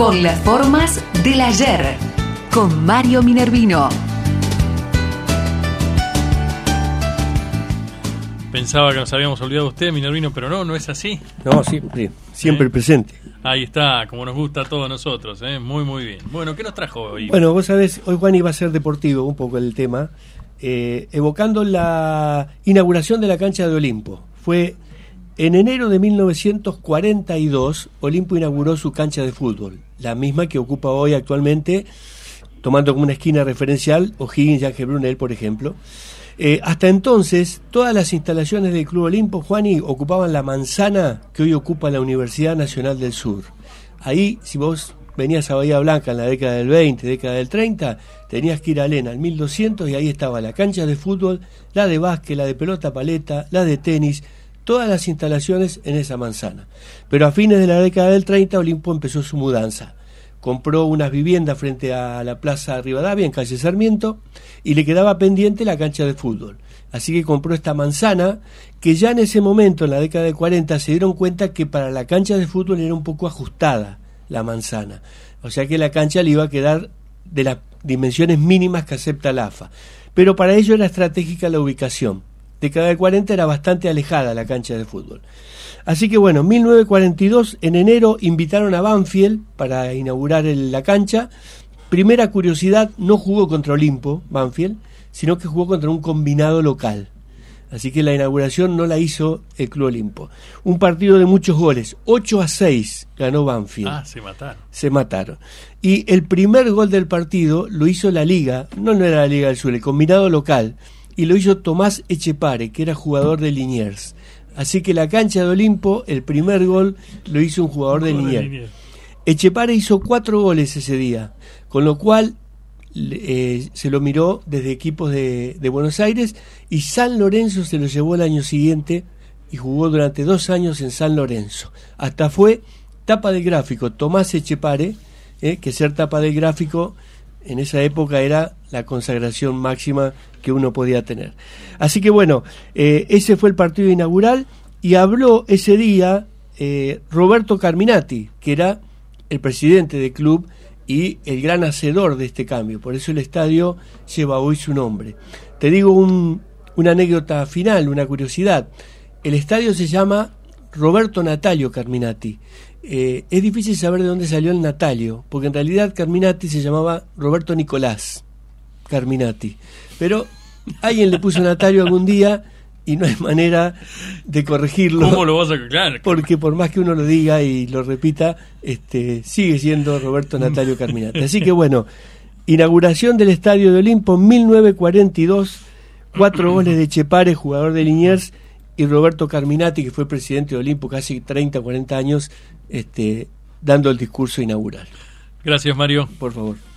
con las formas del ayer, con Mario Minervino. Pensaba que nos habíamos olvidado de usted, Minervino, pero no, no es así. No, sí, siempre ¿Eh? presente. Ahí está, como nos gusta a todos nosotros, ¿eh? muy, muy bien. Bueno, ¿qué nos trajo hoy? Bueno, vos sabés, hoy Juan iba a ser deportivo un poco el tema, eh, evocando la inauguración de la cancha de Olimpo. Fue en enero de 1942, Olimpo inauguró su cancha de fútbol, la misma que ocupa hoy actualmente, tomando como una esquina referencial O'Higgins y Ángel Brunel, por ejemplo. Eh, hasta entonces, todas las instalaciones del Club Olimpo, Juani, ocupaban la manzana que hoy ocupa la Universidad Nacional del Sur. Ahí, si vos venías a Bahía Blanca en la década del 20, década del 30, tenías que ir a Lena al 1200 y ahí estaba la cancha de fútbol, la de básquet, la de pelota paleta, la de tenis, todas las instalaciones en esa manzana. Pero a fines de la década del 30, Olimpo empezó su mudanza compró unas viviendas frente a la Plaza Rivadavia, en calle Sarmiento, y le quedaba pendiente la cancha de fútbol. Así que compró esta manzana, que ya en ese momento, en la década de 40, se dieron cuenta que para la cancha de fútbol era un poco ajustada la manzana. O sea que la cancha le iba a quedar de las dimensiones mínimas que acepta la AFA. Pero para ello era estratégica la ubicación. Década de 40 era bastante alejada la cancha de fútbol. Así que bueno, 1942, en enero, invitaron a Banfield para inaugurar la cancha. Primera curiosidad, no jugó contra Olimpo, Banfield, sino que jugó contra un combinado local. Así que la inauguración no la hizo el Club Olimpo. Un partido de muchos goles, 8 a 6 ganó Banfield. Ah, se mataron. Se mataron. Y el primer gol del partido lo hizo la Liga, no, no era la Liga del Sur, el combinado local, y lo hizo Tomás Echepare, que era jugador de Liniers. Así que la cancha de Olimpo, el primer gol lo hizo un jugador de Liniers. Echepare hizo cuatro goles ese día, con lo cual eh, se lo miró desde equipos de, de, Buenos Aires y San Lorenzo se lo llevó el año siguiente y jugó durante dos años en San Lorenzo. Hasta fue tapa de gráfico Tomás Echepare, eh, que ser tapa de gráfico en esa época era la consagración máxima que uno podía tener. Así que bueno, eh, ese fue el partido inaugural y habló ese día eh, Roberto Carminati, que era el presidente del club y el gran hacedor de este cambio. Por eso el estadio lleva hoy su nombre. Te digo un, una anécdota final, una curiosidad. El estadio se llama Roberto Natalio Carminati. Eh, es difícil saber de dónde salió el Natalio, porque en realidad Carminati se llamaba Roberto Nicolás Carminati. Pero alguien le puso Natalio algún día y no hay manera de corregirlo. ¿Cómo lo vas a aclarar? Porque por más que uno lo diga y lo repita, este, sigue siendo Roberto Natalio Carminati. Así que bueno, inauguración del Estadio de Olimpo 1942, cuatro goles de Chepare, jugador de Liniers, y Roberto Carminati, que fue presidente de Olimpo casi 30, 40 años, este, dando el discurso inaugural. Gracias, Mario. Por favor.